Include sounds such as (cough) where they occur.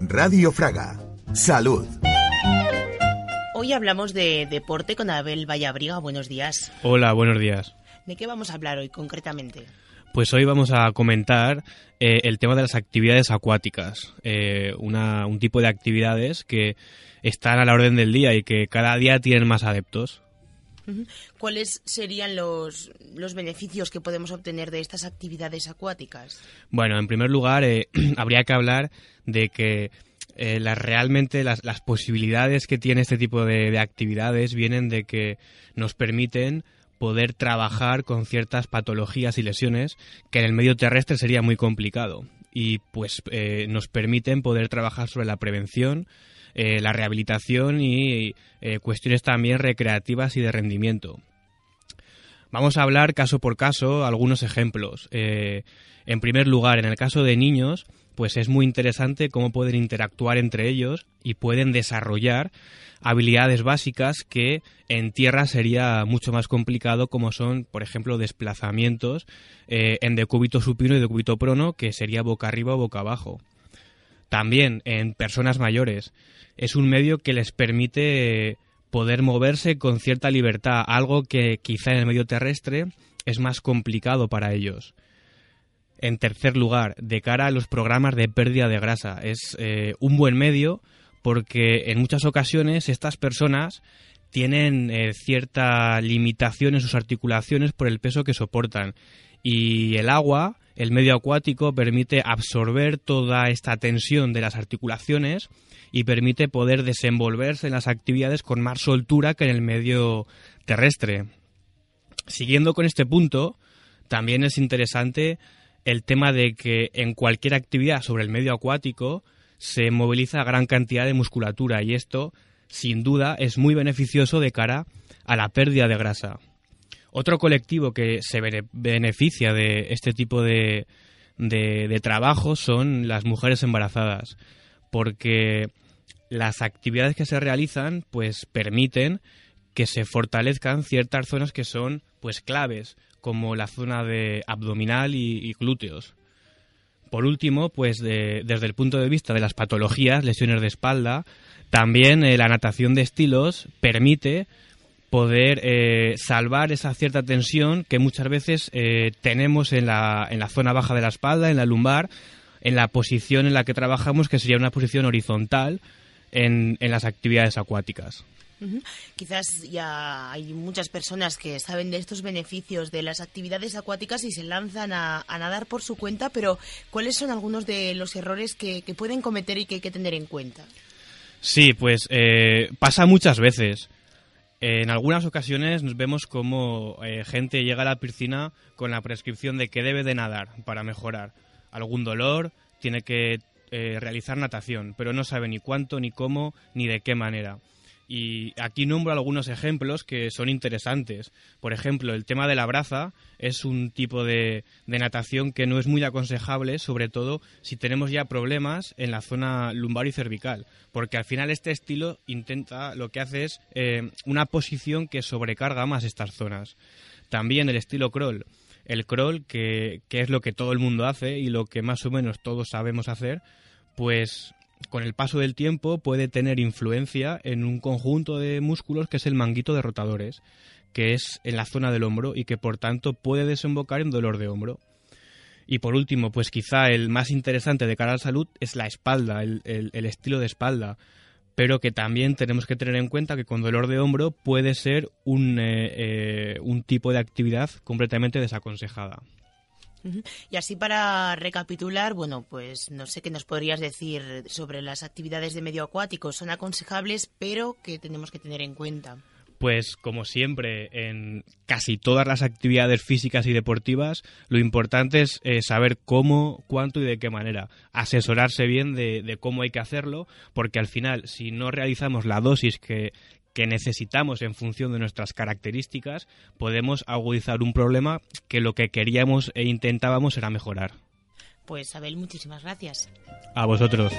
Radio Fraga. Salud. Hoy hablamos de deporte con Abel Vallabriga. Buenos días. Hola, buenos días. ¿De qué vamos a hablar hoy concretamente? Pues hoy vamos a comentar eh, el tema de las actividades acuáticas, eh, un tipo de actividades que están a la orden del día y que cada día tienen más adeptos. ¿Cuáles serían los, los, beneficios que podemos obtener de estas actividades acuáticas? Bueno, en primer lugar, eh, (clears throat) habría que hablar de que eh, realmente las, las, posibilidades que tiene este tipo de, actividades vienen de que nos permiten poder trabajar con ciertas patologías y lesiones que en el medio terrestre sería muy complicado y pues eh, nos permiten poder trabajar sobre la prevención eh, la rehabilitación y eh, cuestiones también recreativas y de rendimiento. Vamos a hablar caso por caso algunos ejemplos. Eh, en primer lugar, en el caso de niños, pues es muy interesante cómo pueden interactuar entre ellos y pueden desarrollar habilidades básicas que en tierra sería mucho más complicado, como son, por ejemplo, desplazamientos en decúbito supino y decúbito prono, que sería boca arriba o boca abajo. También en personas mayores es un medio que les permite poder moverse con cierta libertad, algo que quizá en el medio terrestre es más complicado para ellos. En tercer lugar, de cara a los programas de pérdida de grasa, es eh, un buen medio porque en muchas ocasiones estas personas tienen eh, cierta limitación en sus articulaciones por el peso que soportan y el agua el medio acuático permite absorber toda esta tensión de las articulaciones y permite poder desenvolverse en las actividades con más soltura que en el medio terrestre. Siguiendo con este punto, también es interesante el tema de que en cualquier actividad sobre el medio acuático se moviliza gran cantidad de musculatura y esto, sin duda, es muy beneficioso de cara a la pérdida de grasa. Otro colectivo que se beneficia de este tipo de, de, trabajo son las mujeres embarazadas, porque las actividades que se realizan pues permiten que se fortalezcan ciertas zonas que son pues claves, como la zona de abdominal y, glúteos. Por último, pues desde el punto de vista de las patologías, lesiones de espalda, también eh, la natación de estilos permite poder eh, salvar esa cierta tensión que muchas veces eh, tenemos en la, en la zona baja de la espalda, en la lumbar, en la posición en la que trabajamos, que sería una posición horizontal en, en las actividades acuáticas. Quizás ya hay muchas personas que saben de estos beneficios de las actividades acuáticas y se lanzan a, nadar por su cuenta, pero ¿cuáles son algunos de los errores que, pueden cometer y que hay que tener en cuenta? Sí, pues eh, pasa muchas veces. En algunas ocasiones nos vemos como eh, gente llega a la piscina con la prescripción de que debe de nadar para mejorar. Algún dolor, tiene que eh, realizar natación, pero no sabe ni cuánto, ni cómo, ni de qué manera. Y aquí nombro algunos ejemplos que son interesantes. Por ejemplo, el tema de la braza es un tipo de, natación que no es muy aconsejable, sobre todo si tenemos ya problemas en la zona lumbar y cervical, porque al final este estilo intenta, lo que hace es eh, una posición que sobrecarga más estas zonas. También el estilo crawl. El crawl, que, que es lo que todo el mundo hace y lo que más o menos todos sabemos hacer, pues con el paso del tiempo puede tener influencia en un conjunto de músculos que es el manguito de rotadores, que es en la zona del hombro y que por tanto puede desembocar en dolor de hombro. Y por último, pues quizá el más interesante de cara a la salud es la espalda, el, estilo de espalda, pero que también tenemos que tener en cuenta que con dolor de hombro puede ser un, eh, eh, un tipo de actividad completamente desaconsejada. Y así para recapitular, bueno, pues no sé qué nos podrías decir sobre las actividades de medio acuático. Son aconsejables, pero que tenemos que tener en cuenta. Pues como siempre, en casi todas las actividades físicas y deportivas, lo importante es eh, saber cómo, cuánto y de qué manera. Asesorarse bien de, cómo hay que hacerlo, porque al final, si no realizamos la dosis que, que necesitamos en función de nuestras características, podemos agudizar un problema que lo que queríamos e intentábamos era mejorar. Pues Abel, muchísimas gracias. A vosotros.